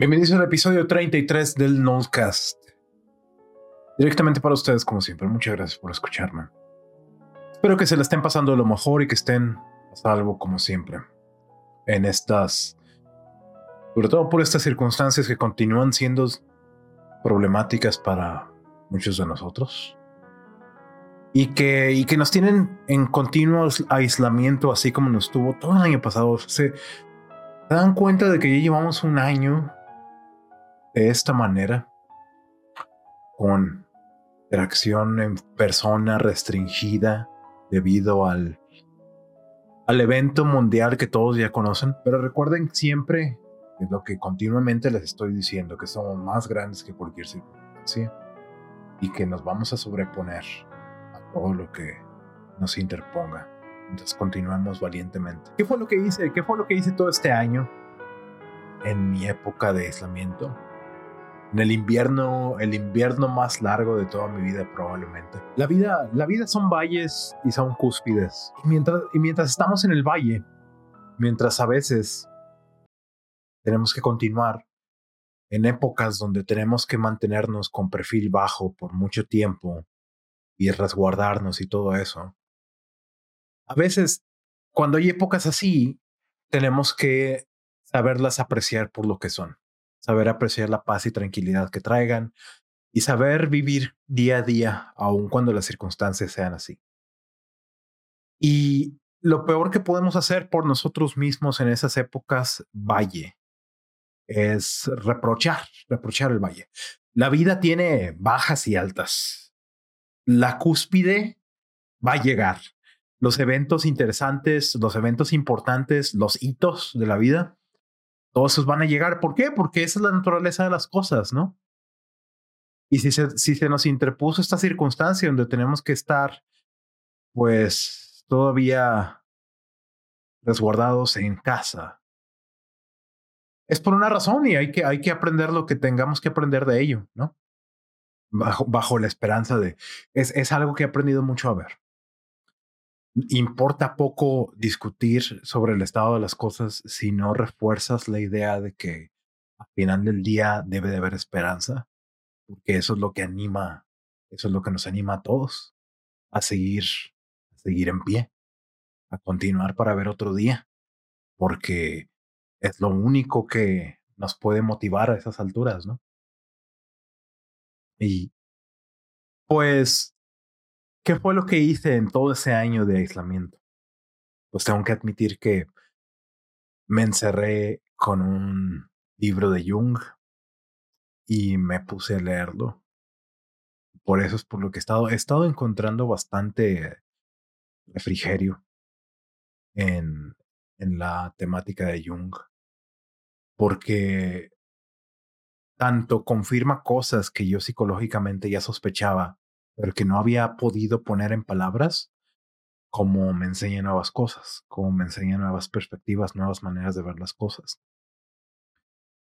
Bienvenidos al episodio 33 del Nodcast. Directamente para ustedes, como siempre. Muchas gracias por escucharme. Espero que se la estén pasando lo mejor y que estén a salvo, como siempre. En estas. Sobre todo por estas circunstancias que continúan siendo problemáticas para muchos de nosotros. Y que, y que nos tienen en continuo aislamiento, así como nos tuvo todo el año pasado. Se, se dan cuenta de que ya llevamos un año de esta manera, con interacción en persona restringida debido al, al evento mundial que todos ya conocen. Pero recuerden siempre lo que continuamente les estoy diciendo, que somos más grandes que cualquier circunstancia y que nos vamos a sobreponer a todo lo que nos interponga. Entonces continuamos valientemente. ¿Qué fue lo que hice? ¿Qué fue lo que hice todo este año en mi época de aislamiento? En el invierno, el invierno más largo de toda mi vida probablemente. La vida, la vida son valles y son cúspides. Y mientras, y mientras estamos en el valle, mientras a veces tenemos que continuar en épocas donde tenemos que mantenernos con perfil bajo por mucho tiempo y resguardarnos y todo eso. A veces, cuando hay épocas así, tenemos que saberlas apreciar por lo que son saber apreciar la paz y tranquilidad que traigan y saber vivir día a día, aun cuando las circunstancias sean así. Y lo peor que podemos hacer por nosotros mismos en esas épocas, valle, es reprochar, reprochar el valle. La vida tiene bajas y altas. La cúspide va a llegar. Los eventos interesantes, los eventos importantes, los hitos de la vida todos esos van a llegar. ¿Por qué? Porque esa es la naturaleza de las cosas, ¿no? Y si se, si se nos interpuso esta circunstancia donde tenemos que estar, pues, todavía resguardados en casa, es por una razón y hay que, hay que aprender lo que tengamos que aprender de ello, ¿no? Bajo, bajo la esperanza de... Es, es algo que he aprendido mucho a ver importa poco discutir sobre el estado de las cosas si no refuerzas la idea de que al final del día debe de haber esperanza, porque eso es lo que anima, eso es lo que nos anima a todos a seguir, a seguir en pie, a continuar para ver otro día, porque es lo único que nos puede motivar a esas alturas, ¿no? Y pues ¿Qué fue lo que hice en todo ese año de aislamiento? Pues tengo que admitir que me encerré con un libro de Jung y me puse a leerlo. Por eso es por lo que he estado, he estado encontrando bastante refrigerio en, en la temática de Jung. Porque tanto confirma cosas que yo psicológicamente ya sospechaba pero que no había podido poner en palabras, como me enseña nuevas cosas, como me enseña nuevas perspectivas, nuevas maneras de ver las cosas.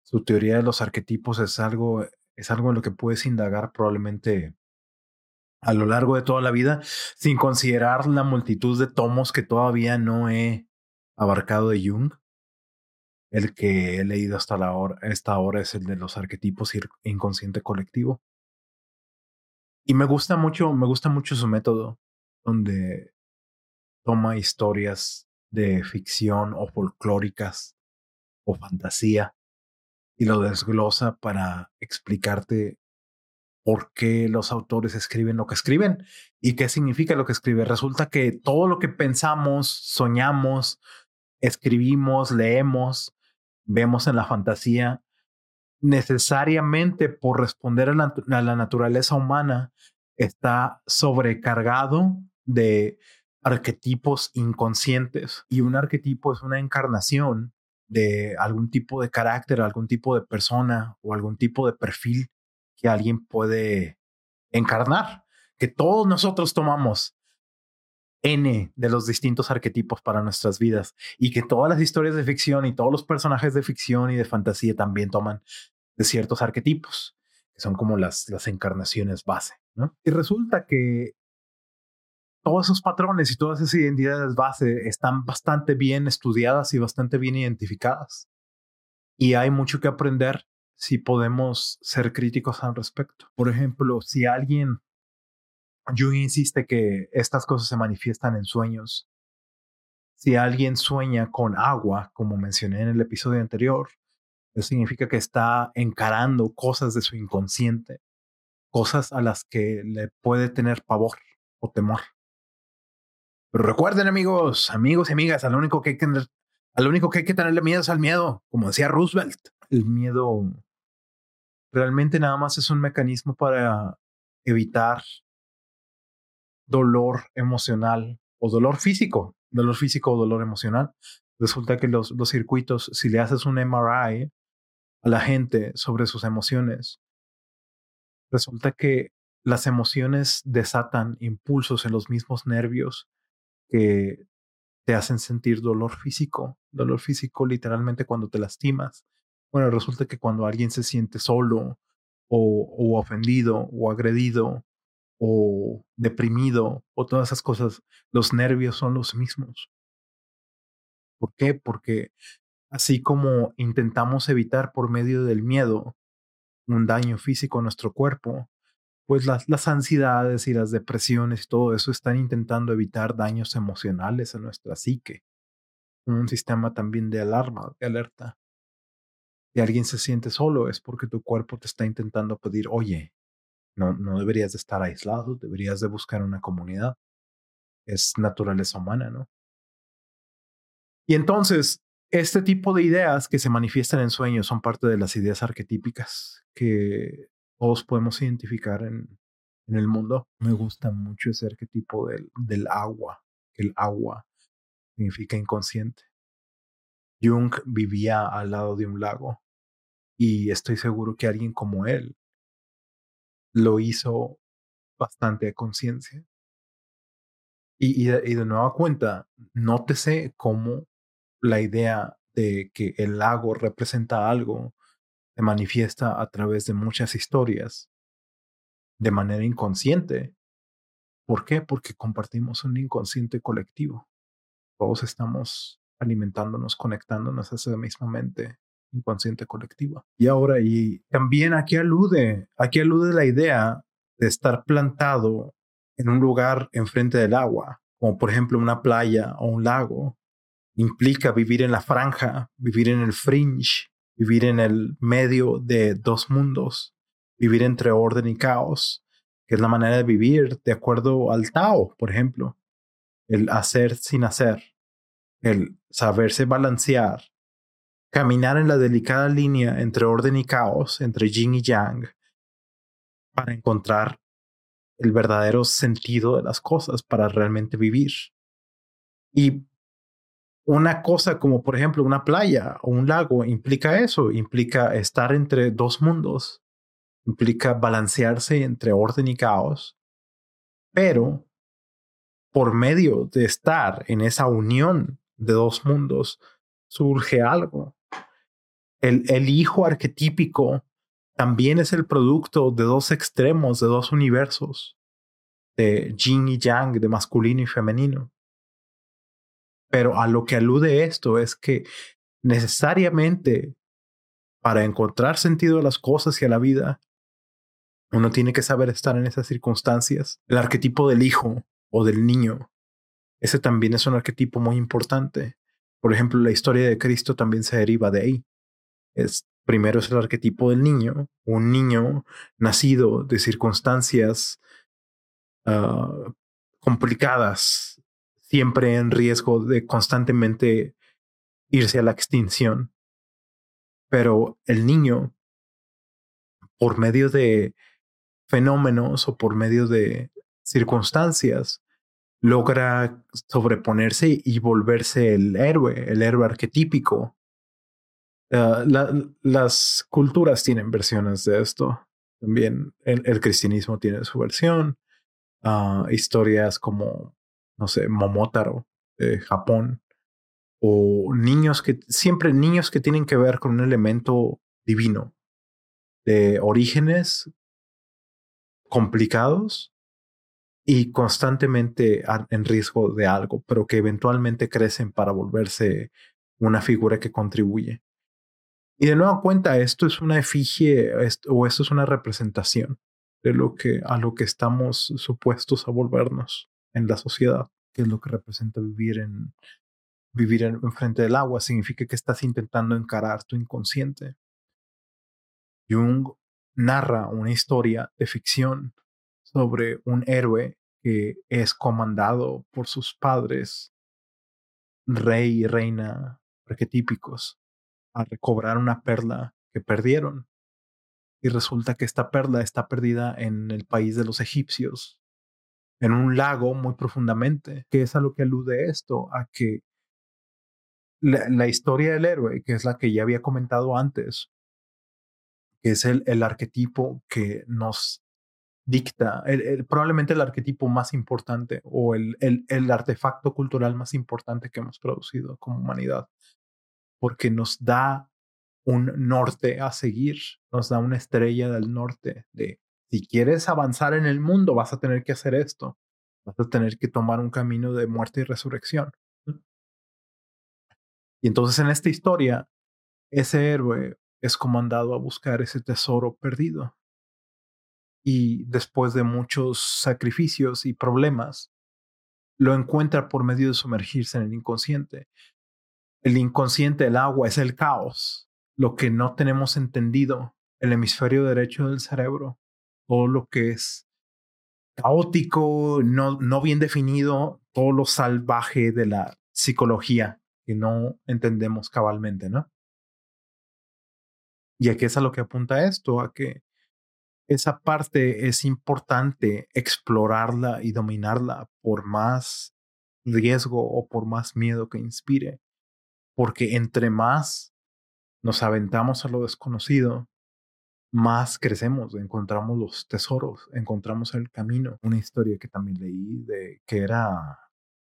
Su teoría de los arquetipos es algo, es algo en lo que puedes indagar probablemente a lo largo de toda la vida, sin considerar la multitud de tomos que todavía no he abarcado de Jung. El que he leído hasta la hora, esta es el de los arquetipos inconsciente colectivo. Y me gusta mucho, me gusta mucho su método, donde toma historias de ficción o folclóricas o fantasía y lo desglosa para explicarte por qué los autores escriben lo que escriben y qué significa lo que escriben. Resulta que todo lo que pensamos, soñamos, escribimos, leemos, vemos en la fantasía, necesariamente por responder a la, naturaleza humana está sobrecargado de arquetipos inconscientes. Y un arquetipo es una encarnación de algún tipo de carácter, algún tipo de persona o algún tipo de perfil que alguien puede encarnar, que todos nosotros tomamos N de los distintos arquetipos para nuestras vidas y que todas las historias de ficción y todos los personajes de ficción y de fantasía también toman de ciertos arquetipos, que son como las, las encarnaciones base, ¿no? Y resulta que todos esos patrones y todas esas identidades base están bastante bien estudiadas y bastante bien identificadas. Y hay mucho que aprender sí podemos ser críticos al respecto. Por ejemplo, si alguien, Jung insiste que estas cosas se manifiestan en sueños. Si alguien sueña con agua, como mencioné en el episodio anterior, eso significa que está encarando cosas de su inconsciente, cosas a las que le puede tener pavor o temor. Pero recuerden, amigos, amigos y amigas, al único que hay que tener, al único que hay que tenerle miedo es al miedo, como decía Roosevelt. El miedo realmente nada más es un mecanismo para evitar dolor emocional o dolor físico, dolor físico o dolor emocional. Resulta que los, los circuitos, si le haces un MRI a la gente sobre sus emociones, resulta que las emociones desatan impulsos en los mismos nervios que te hacen sentir dolor físico, dolor físico literalmente cuando te lastimas. Bueno, resulta que cuando alguien se siente solo o, ofendido o agredido o deprimido o todas esas cosas, los nervios son los mismos. ¿Por qué? Porque así como intentamos evitar por medio del miedo un daño físico a nuestro cuerpo, pues las, las ansiedades y las depresiones y todo eso están intentando evitar daños emocionales a nuestra psique. Un sistema también de alarma, de alerta. Si alguien se siente solo es porque tu cuerpo te está intentando pedir, oye, no, no deberías de estar aislado, deberías de buscar una comunidad. Es naturaleza humana, ¿no? Y entonces, este tipo de ideas que se manifiestan en sueños son parte de las ideas arquetípicas que todos podemos identificar en, el mundo. Me gusta mucho ese arquetipo del, del agua, el agua significa inconsciente. Jung vivía al lado de un lago y estoy seguro que alguien como él lo hizo bastante a conciencia. Y, y, de, y, de, nueva cuenta, nótese cómo la idea de que el lago representa algo se manifiesta a través de muchas historias de manera inconsciente. ¿Por qué? Porque compartimos un inconsciente colectivo. Todos estamos alimentándonos, conectándonos a esa misma mente inconsciente colectiva. Y ahora, y también aquí alude, aquí alude la idea de estar plantado en un lugar enfrente del agua, como por ejemplo una playa o un lago, implica vivir en la franja, vivir en el fringe, vivir en el medio de dos mundos, vivir entre orden y caos, que es la manera de vivir de acuerdo al Tao, por ejemplo, el hacer sin hacer, el saberse balancear, caminar en la delicada línea entre orden y caos, entre yin y yang, para encontrar el verdadero sentido de las cosas, para realmente vivir. Y una cosa como por ejemplo una playa o un lago implica eso, implica estar entre dos mundos, implica balancearse entre orden y caos, pero por medio de estar en esa unión de dos mundos surge algo. El, el hijo arquetípico también es el producto de dos extremos, de dos universos, de yin y yang, de masculino y femenino. Pero a lo que alude esto es que necesariamente para encontrar sentido a las cosas y a la vida, uno tiene que saber estar en esas circunstancias. El arquetipo del hijo o del niño, ese también es un arquetipo muy importante. Por ejemplo, la historia de Cristo también se deriva de ahí. Es, primero es el arquetipo del niño, un niño nacido de circunstancias uh, complicadas, siempre en riesgo de constantemente irse a la extinción. Pero el niño, por medio de fenómenos o por medio de circunstancias, logra sobreponerse y volverse el héroe, el héroe arquetípico. Uh, las culturas tienen versiones de esto. También el, cristianismo tiene su versión. Uh, historias como no sé, Momotaro de Japón, o niños que, siempre niños que tienen que ver con un elemento divino, de orígenes complicados y constantemente en riesgo de algo, pero que eventualmente crecen para volverse una figura que contribuye. Y de nueva cuenta, esto es una efigie o esto es una representación de lo que a lo que estamos supuestos a volvernos en la sociedad, que es lo que representa vivir en vivir en, frente del agua, significa que estás intentando encarar tu inconsciente. Jung narra una historia de ficción sobre un héroe que es comandado por sus padres, rey y reina arquetípicos, a recobrar una perla que perdieron. Y resulta que esta perla está perdida en el país de los egipcios, en un lago muy profundamente, que es a lo que alude esto, a que la, historia del héroe, que es la que ya había comentado antes, que es el, el arquetipo que nos dicta, probablemente el arquetipo más importante o el, el, el, artefacto cultural más importante que hemos producido como humanidad, porque nos da un norte a seguir, nos da una estrella del norte de si quieres avanzar en el mundo vas a tener que hacer esto, vas a tener que tomar un camino de muerte y resurrección. Y entonces en esta historia, ese héroe es comandado a buscar ese tesoro perdido. Y después de muchos sacrificios y problemas, lo encuentra por medio de sumergirse en el inconsciente. El inconsciente, el agua, es el caos, lo que no tenemos entendido, el hemisferio derecho del cerebro, todo lo que es caótico, no, no bien definido, todo lo salvaje de la psicología que no entendemos cabalmente, ¿no? Y aquí es a lo que apunta esto, a que esa parte es importante explorarla y dominarla por más riesgo o por más miedo que inspire, porque entre más nos aventamos a lo desconocido, más crecemos, encontramos los tesoros, encontramos el camino. Una historia que también leí de que era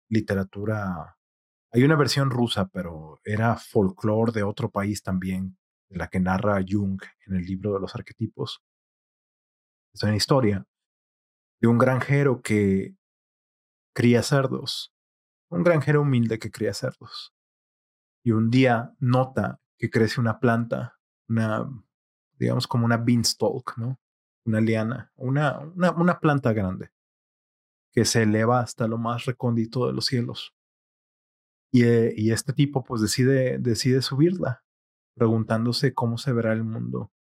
literatura. Hay una versión rusa, pero era folclore de otro país también, de la que narra Jung en el libro de los arquetipos. Es una historia de un granjero que cría cerdos, un granjero humilde que cría cerdos. Y un día nota que crece una planta, una, digamos como una beanstalk, ¿no? Una liana, una, una, una planta grande que se eleva hasta lo más recóndito de los cielos. Y, eh, este tipo pues decide, decide subirla, preguntándose cómo se verá el mundo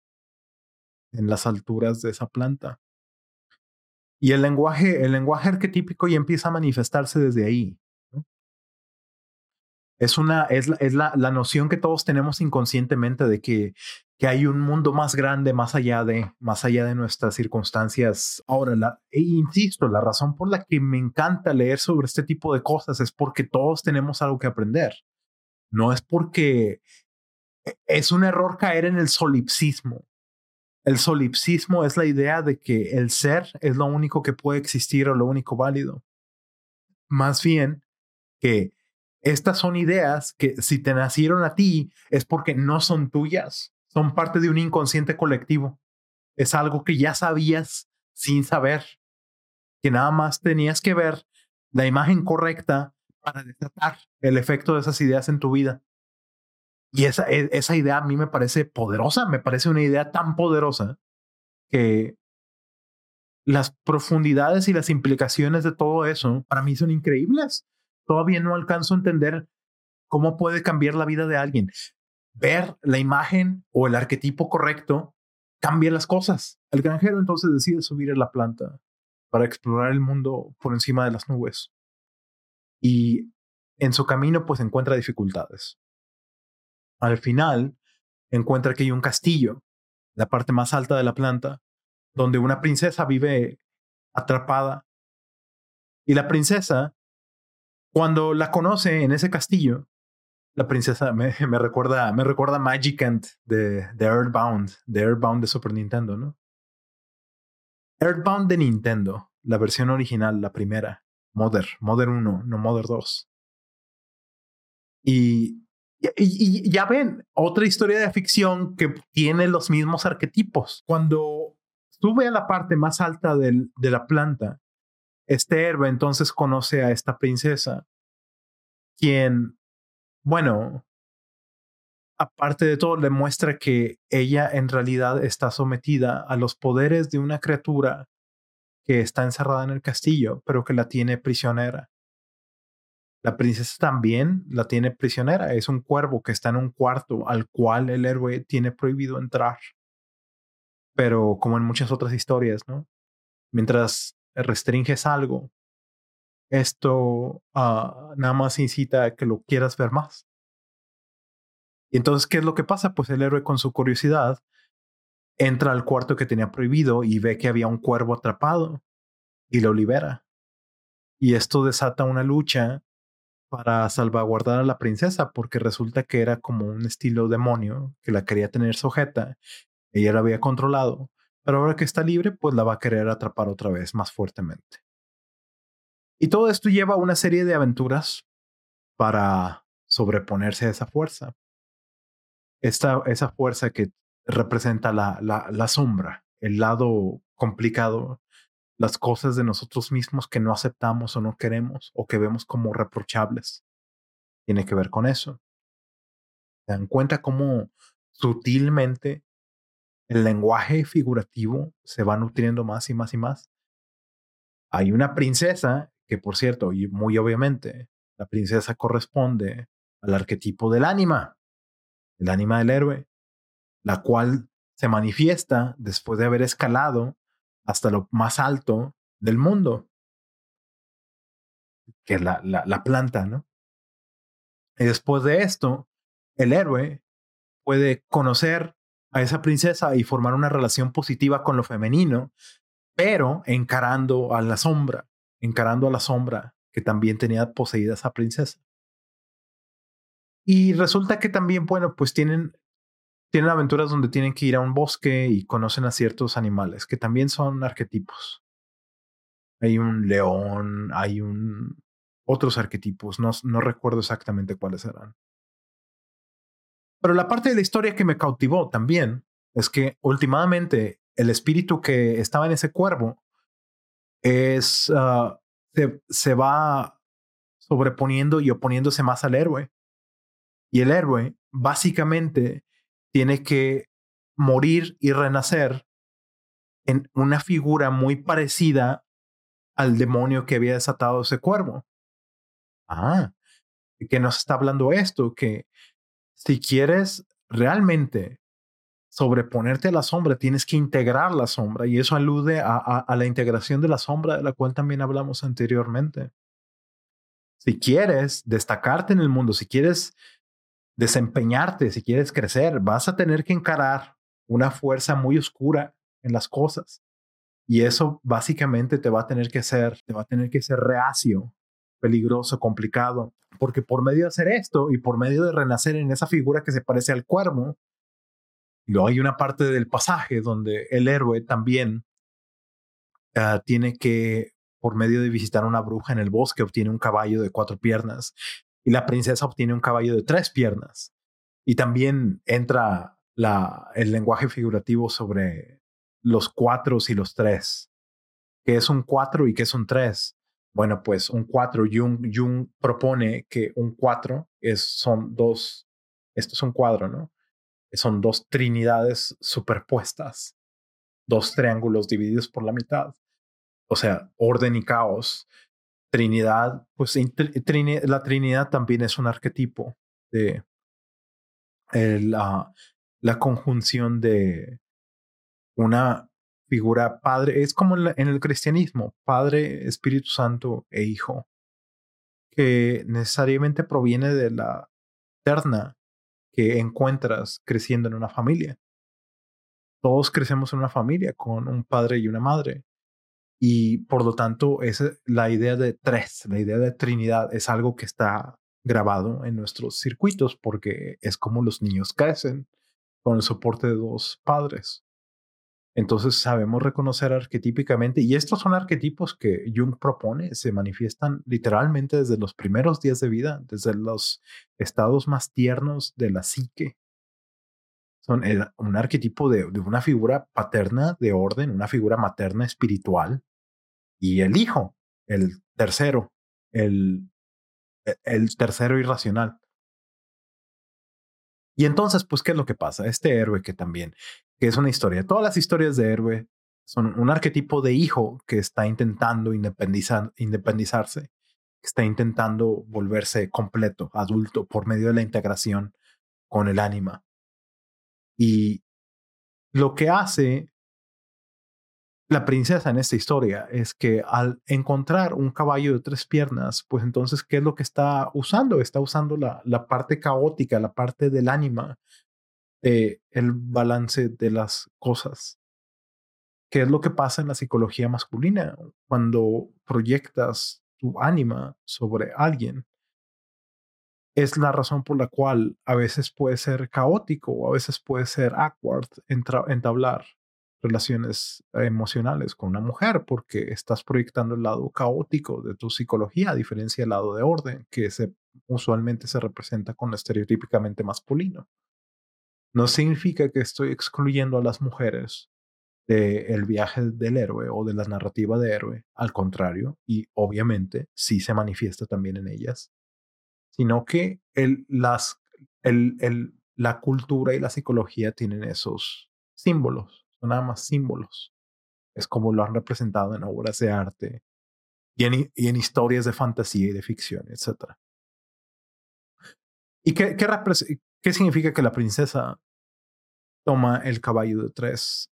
en las alturas de esa planta. Y el lenguaje, el lenguaje arquetípico ya empieza a manifestarse desde ahí. Es, una, es, la, es la, la, noción que todos tenemos inconscientemente de que, que hay un mundo más grande más allá de, más allá de nuestras circunstancias. Ahora, e insisto, la razón por la que me encanta leer sobre este tipo de cosas es porque todos tenemos algo que aprender. No es porque e, es un error caer en el solipsismo. El solipsismo es la idea de que el ser es lo único que puede existir o lo único válido. Más bien que estas son ideas que si te nacieron a ti es porque no son tuyas, son parte de un inconsciente colectivo. Es algo que ya sabías sin saber, que nada más tenías que ver la imagen correcta para desatar el efecto de esas ideas en tu vida. Y esa, e, esa idea a mí me parece poderosa, me parece una idea tan poderosa que las profundidades y las implicaciones de todo eso para mí son increíbles. Todavía no alcanzo a entender cómo puede cambiar la vida de alguien. Ver la imagen o el arquetipo correcto cambia las cosas. El granjero entonces decide subir a la planta para explorar el mundo por encima de las nubes. Y en su camino pues encuentra dificultades. Al final, encuentra que hay un castillo, la parte más alta de la planta, donde una princesa vive atrapada. Y la princesa, cuando la conoce en ese castillo, la princesa me, recuerda, me recuerda Magicant de, Earthbound, de Earthbound de Super Nintendo, ¿no? Earthbound de Nintendo, la versión original, la primera, Mother, Mother 1, no Mother 2. Y ya ven, otra historia de ficción que tiene los mismos arquetipos. Cuando sube a la parte más alta de la planta, este héroe entonces conoce a esta princesa, quien, bueno, aparte de todo, le muestra que ella en realidad está sometida a los poderes de una criatura que está encerrada en el castillo, pero que la tiene prisionera. La princesa también la tiene prisionera. Es un cuervo que está en un cuarto al cual el héroe tiene prohibido entrar. Pero como en muchas otras historias, ¿no? Mientras restringes algo, esto ah, nada más incita a que lo quieras ver más. Y entonces, ¿qué es lo que pasa? Pues el héroe con su curiosidad entra al cuarto que tenía prohibido y ve que había un cuervo atrapado y lo libera. Y esto desata una lucha para salvaguardar a la princesa porque resulta que era como un estilo demonio que la quería tener sujeta. Ella la había controlado, pero ahora que está libre, pues la va a querer atrapar otra vez más fuertemente. Y todo esto lleva a una serie de aventuras para sobreponerse a esa fuerza esta, esa fuerza que representa la, la, la sombra, el lado complicado, las cosas de nosotros mismos que no aceptamos o no queremos o que vemos como reprochables. Tiene que ver con eso. ¿Se dan cuenta cómo sutilmente el lenguaje figurativo se va nutriendo más y más y más? Hay una princesa que, por cierto, y muy obviamente, la princesa corresponde al arquetipo del ánima el ánima del héroe, la cual se manifiesta después de haber escalado hasta lo más alto del mundo, que es la, la, la planta, ¿no? Y después de esto, el héroe puede conocer a esa princesa y formar una relación positiva con lo femenino, pero encarando a la sombra, encarando a la sombra que también tenía poseída esa princesa. Y resulta que también, bueno, pues tienen, tienen aventuras donde tienen que ir a un bosque y conocen a ciertos animales, que también son arquetipos. Hay un león, hay un otros arquetipos, no, no recuerdo exactamente cuáles eran. Pero la parte de la historia que me cautivó también es que últimamente el espíritu que estaba en ese cuervo es, ah, se, se va sobreponiendo y oponiéndose más al héroe. Y el héroe básicamente tiene que morir y renacer en una figura muy parecida al demonio que había desatado ese cuervo. Ah, que nos está hablando esto, que si quieres realmente sobreponerte a la sombra, tienes que integrar la sombra y eso alude a, la integración de la sombra de la cual también hablamos anteriormente. Si quieres destacarte en el mundo, si quieres desempeñarte, si quieres crecer, vas a tener que encarar una fuerza muy oscura en las cosas. Y eso básicamente te va a tener que ser, te va a tener que ser reacio, peligroso, complicado, porque por medio de hacer esto y por medio de renacer en esa figura que se parece al cuervo, luego hay una parte del pasaje donde el héroe también uh, tiene que, por medio de visitar una bruja en el bosque, obtiene un caballo de cuatro piernas y la princesa obtiene un caballo de tres piernas. Y también entra el lenguaje figurativo sobre los cuatro y los tres. ¿Qué es un cuatro y qué es un tres? Bueno, pues un cuatro, Jung, Jung propone que un cuatro es, son dos, esto es un cuadro, ¿no? Son dos trinidades superpuestas, dos triángulos divididos por la mitad. O sea, orden y caos. Trinidad, pues la Trinidad también es un arquetipo de la, la, conjunción de una figura padre, es como en, el cristianismo, Padre, Espíritu Santo e Hijo, que necesariamente proviene de la eterna que encuentras creciendo en una familia. Todos crecemos en una familia con un padre y una madre. Y por lo tanto, la idea de tres, la idea de Trinidad es algo que está grabado en nuestros circuitos porque es como los niños crecen con el soporte de dos padres. Entonces sabemos reconocer arquetípicamente, y estos son arquetipos que Jung propone, se manifiestan literalmente desde los primeros días de vida, desde los estados más tiernos de la psique. Son un arquetipo de, de una figura paterna de orden, una figura materna espiritual, y el hijo, el tercero, el, e, el tercero irracional. Y entonces, pues, ¿qué es lo que pasa? Este héroe que también, que es una historia, todas las historias de héroe son un arquetipo de hijo que está intentando independizar, independizarse, está intentando volverse completo, adulto, por medio de la integración con el ánima. Y lo que hace la princesa en esta historia es que al encontrar un caballo de tres piernas, pues entonces, ¿qué es lo que está usando? Está usando la, parte caótica, la parte del ánima, de el balance de las cosas. ¿Qué es lo que pasa en la psicología masculina cuando proyectas tu ánima sobre alguien? Es la razón por la cual a veces puede ser caótico a veces puede ser awkward entablar relaciones emocionales con una mujer porque estás proyectando el lado caótico de tu psicología a diferencia del lado de orden que usualmente se representa con lo estereotípicamente masculino. No significa que estoy excluyendo a las mujeres del viaje del héroe o de la narrativa de héroe, al contrario, y obviamente sí se manifiesta también en ellas, sino que el, las, el, el, la cultura y la psicología tienen esos símbolos nada más símbolos. Es como lo han representado en obras de arte y en, historias de fantasía y de ficción, etc. ¿Y qué, qué, qué significa que la princesa toma el caballo de tres,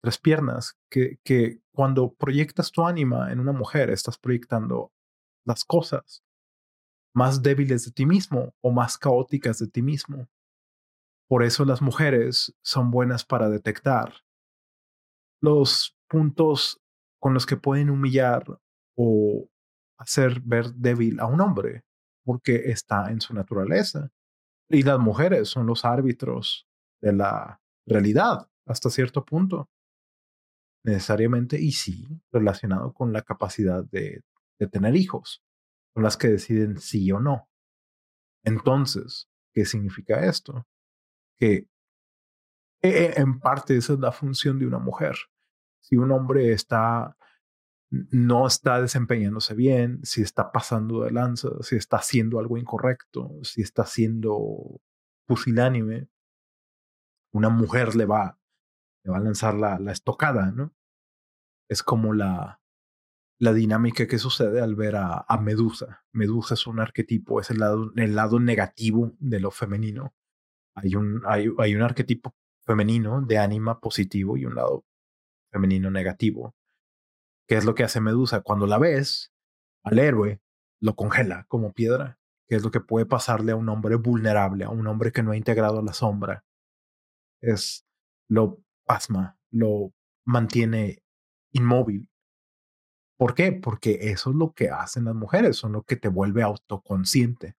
tres piernas? Que, que cuando proyectas tu ánima en una mujer, estás proyectando las cosas más débiles de ti mismo o más caóticas de ti mismo. Por eso las mujeres son buenas para detectar los puntos con los que pueden humillar o hacer ver débil a un hombre, porque está en su naturaleza. Y las mujeres son los árbitros de la realidad hasta cierto punto. Necesariamente, y sí, relacionado con la capacidad de, de tener hijos, son las que deciden sí o no. Entonces, ¿qué significa esto? Que e, en parte esa es la función de una mujer si un hombre está no está desempeñándose bien, si está pasando de lanza, si está haciendo algo incorrecto, si está siendo pusilánime, una mujer le va, le va a lanzar la, estocada, ¿no? Es como la, la dinámica que sucede al ver a, a, Medusa. Medusa es un arquetipo, es el lado, el lado negativo de lo femenino. Hay un, hay, hay un arquetipo femenino de ánima positivo y un lado femenino negativo. ¿Qué es lo que hace Medusa? Cuando la ves, al héroe lo congela como piedra. ¿Qué es lo que puede pasarle a un hombre vulnerable, a un hombre que no ha integrado la sombra? Es lo pasma, lo mantiene inmóvil. ¿Por qué? Porque eso es lo que hacen las mujeres, son lo que te vuelve autoconsciente.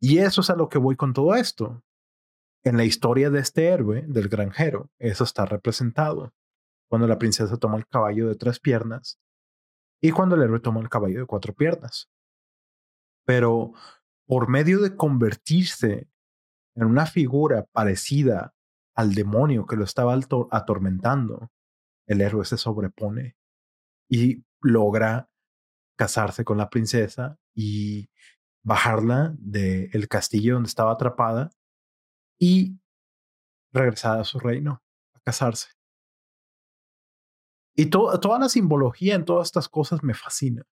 Y eso es a lo que voy con todo esto en la historia de este héroe, del granjero, eso está representado. Cuando la princesa toma el caballo de tres piernas y cuando el héroe toma el caballo de cuatro piernas. Pero por medio de convertirse en una figura parecida al demonio que lo estaba atormentando, el héroe se sobrepone y logra casarse con la princesa y bajarla del castillo donde estaba atrapada y regresar a su reino, a casarse. Y toda la simbología en todas estas cosas me fascina.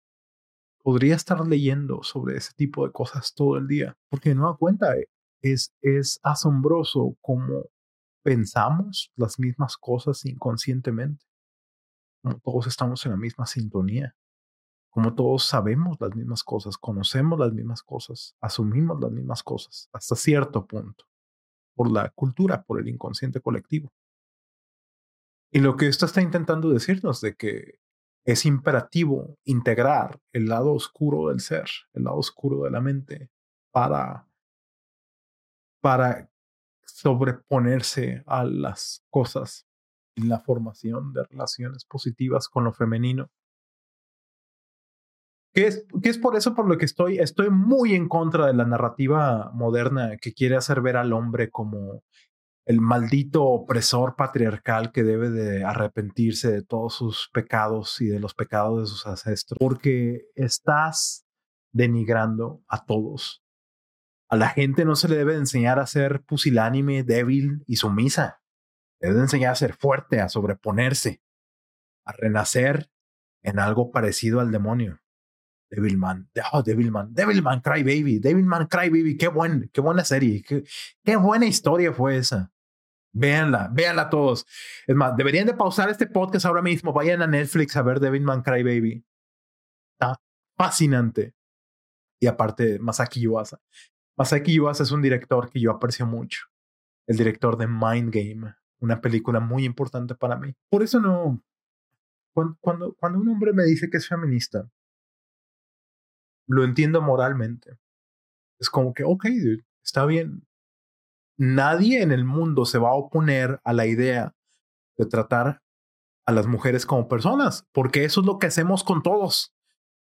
Podría estar leyendo sobre ese tipo de cosas todo el día, porque no da cuenta, eh, es, es asombroso cómo pensamos las mismas cosas inconscientemente, como todos estamos en la misma sintonía, como todos sabemos las mismas cosas, conocemos las mismas cosas, asumimos las mismas cosas, hasta cierto punto por la cultura, por el inconsciente colectivo. Y lo que esto está intentando decirnos de que es imperativo integrar el lado oscuro del ser, el lado oscuro de la mente, para, para sobreponerse a las cosas y la formación de relaciones positivas con lo femenino que es, que es por eso por lo que estoy, estoy muy en contra de la narrativa moderna que quiere hacer ver al hombre como el maldito opresor patriarcal que debe de arrepentirse de todos sus pecados y de los pecados de sus ancestros, porque estás denigrando a todos A la gente no se le debe enseñar a ser pusilánime, débil y sumisa. Debe enseñar a ser fuerte, a sobreponerse, a renacer en algo parecido al demonio. Devilman, oh, Devilman, Devilman Cry Baby, Devilman Cry Baby, qué, buen, qué buena serie, qué, qué buena historia fue esa. Véanla, véanla todos. Es más, deberían de pausar este podcast ahora mismo, vayan a Netflix a ver Devilman Cry Baby. Está fascinante. Y aparte, Masaki Yuasa. Masaki Yuasa es un director que yo aprecio mucho. El director de Mind Game, una película muy importante para mí. Por eso no. Cuando, cuando, un hombre me dice que es feminista, lo entiendo moralmente. Es como que, ok, está bien. Nadie en el mundo se va a oponer a la idea de tratar a las mujeres como personas, porque eso es lo que hacemos con todos.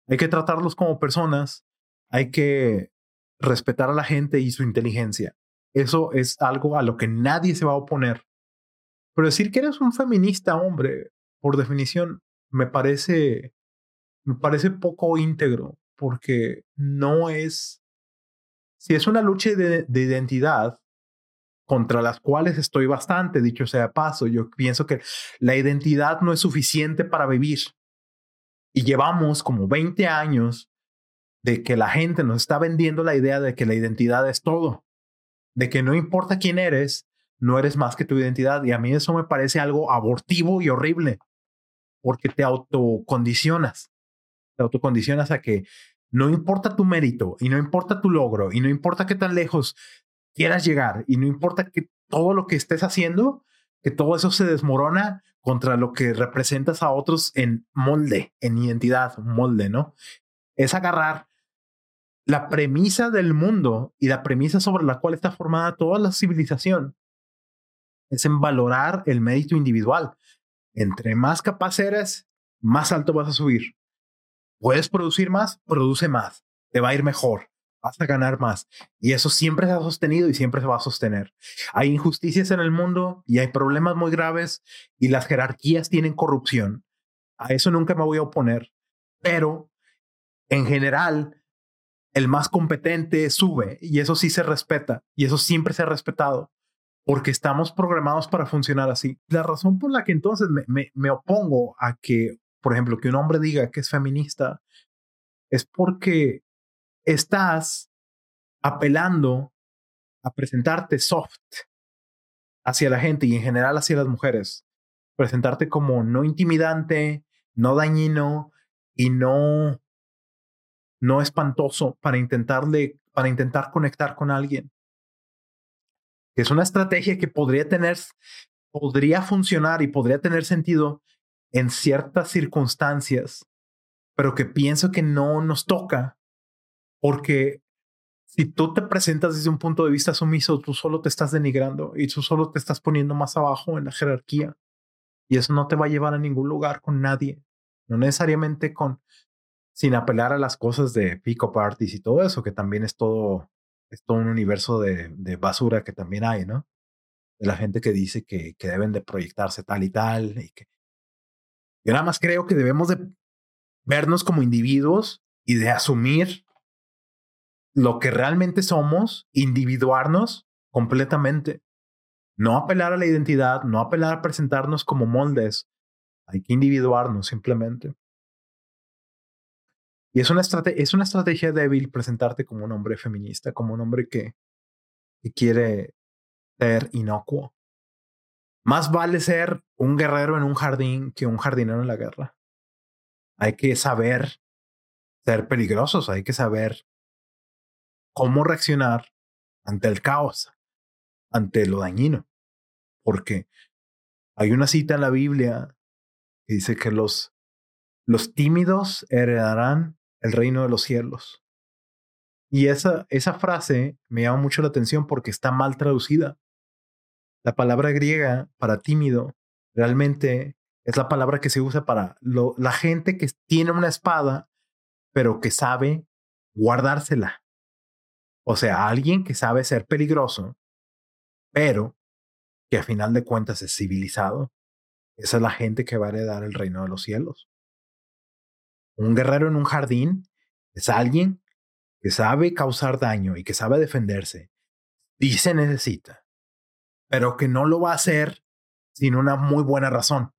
Hay que tratarlos como personas, hay que respetar a la gente y su inteligencia. Eso es algo a lo que nadie se va a oponer. Pero decir que eres un feminista, hombre, por definición, me parece, me parece poco íntegro, porque no es, si es una lucha de, de identidad contra las cuales estoy bastante, dicho sea paso, yo pienso que la identidad no es suficiente para vivir. Y llevamos como 20 años de que la gente nos está vendiendo la idea de que la identidad es todo, de que no importa quién eres, no eres más que tu identidad. Y a mí eso me parece algo abortivo y horrible, porque te autocondicionas, te autocondicionas a que no importa tu mérito y no importa tu logro y no importa qué tan lejos quieras llegar y no importa que todo lo que estés haciendo, que todo eso se desmorona contra lo que representas a otros en molde, en identidad, molde, ¿no? Es agarrar la premisa del mundo y la premisa sobre la cual está formada toda la civilización es en valorar el mérito individual. Entre más capaz eres, más alto vas a subir. Puedes producir más, produce más. Te va a ir mejor. Vas a ganar más. Y eso siempre se ha sostenido y siempre se va a sostener. Hay injusticias en el mundo y hay problemas muy graves y las jerarquías tienen corrupción. A eso nunca me voy a oponer. Pero, en general, el más competente sube y eso sí se respeta y eso siempre se ha respetado porque estamos programados para funcionar así. La razón por la que entonces me, me, opongo a que, por ejemplo, que un hombre diga que es feminista es porque estás apelando a presentarte soft hacia la gente y en general hacia las mujeres. Presentarte como no intimidante, no dañino y no no espantoso para intentarle, para intentar conectar con alguien. Es una estrategia que podría tener, podría funcionar y podría tener sentido en ciertas circunstancias, pero que pienso que no nos toca porque si tú te presentas desde un punto de vista sumiso, tú solo te estás denigrando y tú solo te estás poniendo más abajo en la jerarquía. Y eso no te va a llevar a ningún lugar con nadie. No necesariamente con sin apelar a las cosas de pico parties y todo eso, que también es todo, es todo un universo de, de basura que también hay, ¿no? De la gente que dice que, que deben de proyectarse tal y tal. Y que... Yo nada más creo que debemos de vernos como individuos y de asumir lo que realmente somos, individuarnos completamente. No apelar a la identidad, no apelar a presentarnos como moldes. Hay que individuarnos simplemente. Y es una, es una estrategia débil presentarte como un hombre feminista, como un hombre que, que quiere ser inocuo. Más vale ser un guerrero en un jardín que un jardinero en la guerra. Hay que saber ser peligrosos, hay que saber cómo reaccionar ante el caos, ante lo dañino. Porque hay una cita en la Biblia que dice que los, los tímidos heredarán el reino de los cielos. Y esa, esa frase me llama mucho la atención porque está mal traducida. La palabra griega para tímido realmente es la palabra que se usa para la gente que tiene una espada, pero que sabe guardársela. O sea, alguien que sabe ser peligroso, pero que a final de cuentas es civilizado. Esa es la gente que va a heredar el reino de los cielos. Un guerrero en un jardín es alguien que sabe causar daño y que sabe defenderse, y se necesita, pero que no lo va a hacer sin una muy buena razón.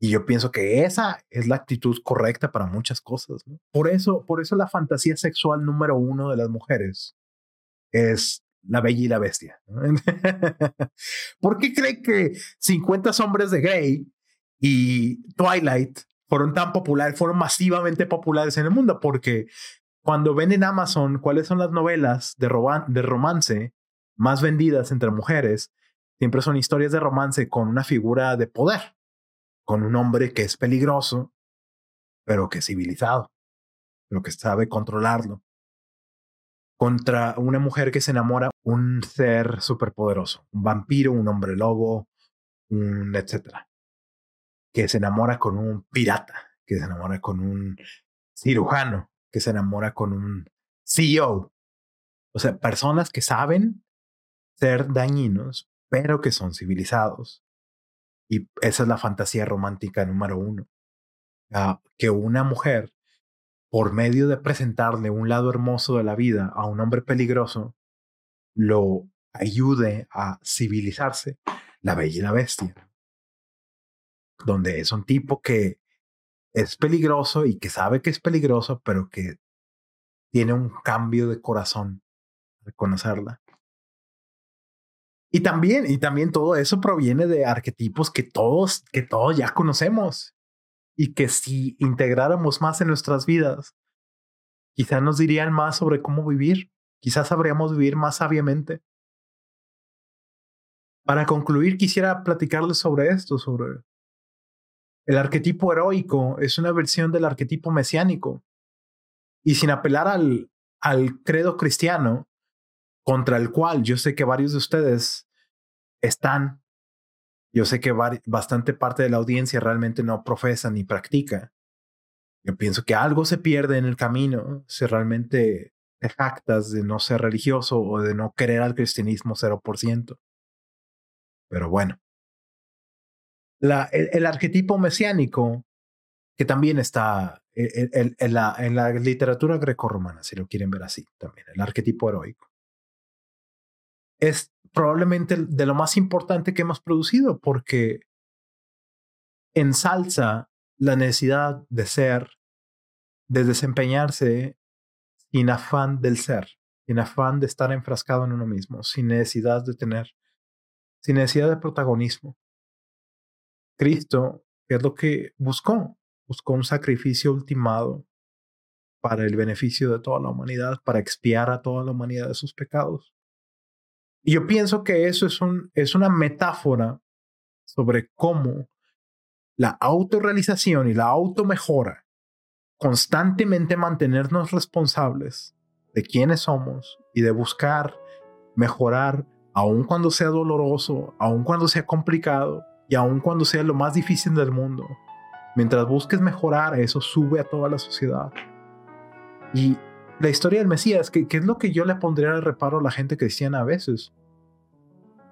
Y yo pienso que esa es la actitud correcta para muchas cosas. Por eso, por eso la fantasía sexual número uno de las mujeres es la bella y la bestia. ¿Por qué cree que 50 hombres de Grey y Twilight fueron tan populares, fueron masivamente populares en el mundo? Porque cuando ven en Amazon cuáles son las novelas de, de romance más vendidas entre mujeres, siempre son historias de romance con una figura de poder con un hombre que es peligroso, pero que es civilizado, pero que sabe controlarlo, contra una mujer que se enamora un ser superpoderoso, un vampiro, un hombre lobo, un etcétera, que se enamora con un pirata, que se enamora con un cirujano, que se enamora con un CEO. O sea, personas que saben ser dañinos, pero que son civilizados, y esa es la fantasía romántica número uno. Ah, que una mujer, por medio de presentarle un lado hermoso de la vida a un hombre peligroso, lo ayude a civilizarse, la bella y la bestia. Donde es un tipo que es peligroso y que sabe que es peligroso, pero que tiene un cambio de corazón al conocerla. Y también, y también todo eso proviene de arquetipos que todos, que todos ya conocemos y que si integráramos más en nuestras vidas, quizás nos dirían más sobre cómo vivir, quizás sabríamos vivir más sabiamente. Para concluir, quisiera platicarles sobre esto, sobre el arquetipo heroico, es una versión del arquetipo mesiánico. Y sin apelar al, al credo cristiano, contra el cual yo sé que varios de ustedes están. Yo sé que bastante parte de la audiencia realmente no profesa ni practica. Yo pienso que algo se pierde en el camino si realmente te jactas de no ser religioso o de no querer al cristianismo 0%. Pero bueno. El, arquetipo mesiánico, que también está en, la, en la literatura grecorromana, si lo quieren ver así, también, el arquetipo heroico es probablemente de lo más importante que hemos producido porque ensalza la necesidad de ser, de desempeñarse sin afán del ser, sin afán de estar enfrascado en uno mismo, sin necesidad de tener, sin necesidad de protagonismo. Cristo, ¿qué es lo que buscó? Buscó un sacrificio ultimado para el beneficio de toda la humanidad, para expiar a toda la humanidad de sus pecados. Y yo pienso que eso es, un, es una metáfora sobre cómo la autorrealización y la automejora, constantemente mantenernos responsables de quiénes somos y de buscar mejorar, aun cuando sea doloroso, aun cuando sea complicado y aun cuando sea lo más difícil del mundo. Mientras busques mejorar, eso sube a toda la sociedad. Y la historia del Mesías, que, es lo que yo le pondría al reparo a la gente cristiana a veces.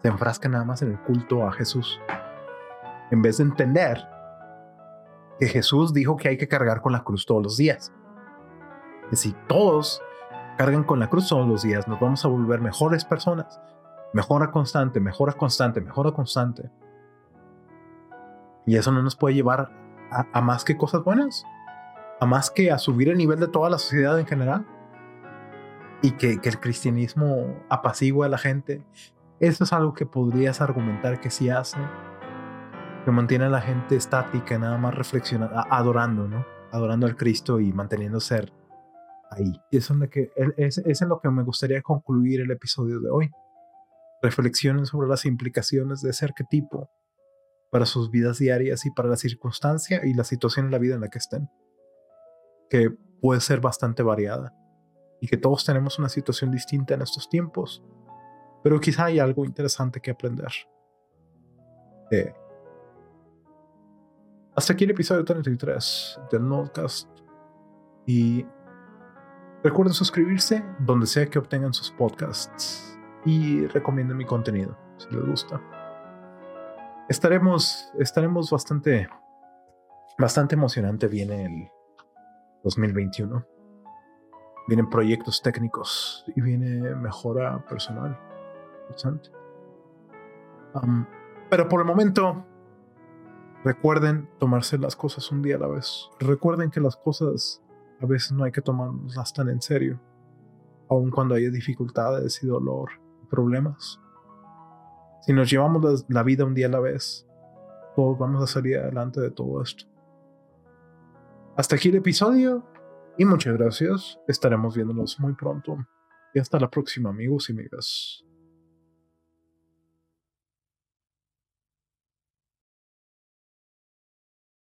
Se enfrasca nada más en el culto a Jesús. En vez de entender que Jesús dijo que hay que cargar con la cruz todos los días. Que si todos cargan con la cruz todos los días, nos vamos a volver mejores personas. Mejora constante, mejora constante, mejora constante. Y eso no nos puede llevar a más que cosas buenas. A más que a subir el nivel de toda la sociedad en general y que, el cristianismo apacigua a la gente, eso es algo que podrías argumentar que sí hace, que mantiene a la gente estática, nada más reflexionando, adorando, ¿no? Adorando al Cristo y manteniendo ser ahí. Y eso es, lo que, es, en lo que me gustaría concluir el episodio de hoy. Reflexionen sobre las implicaciones de ese arquetipo para sus vidas diarias y para la circunstancia y la situación en la vida en la que estén, que puede ser bastante variada y que todos tenemos una situación distinta en estos tiempos, pero quizá hay algo interesante que aprender. Eh, hasta aquí el episodio 33 del Nodcast y recuerden suscribirse donde sea que obtengan sus podcasts y recomienden mi contenido si les gusta. Estaremos, estaremos bastante, bastante emocionante viene el 2021 vienen proyectos técnicos y viene mejora personal. Pero por el momento, recuerden tomarse las cosas un día a la vez. Recuerden que las cosas a veces no hay que tomarlas tan en serio, aun cuando haya dificultades y dolor y problemas. Si nos llevamos la vida un día a la vez, todos vamos a salir adelante de todo esto. Hasta aquí el episodio y muchas gracias. Estaremos viéndonos muy pronto. Y hasta la próxima amigos y amigas.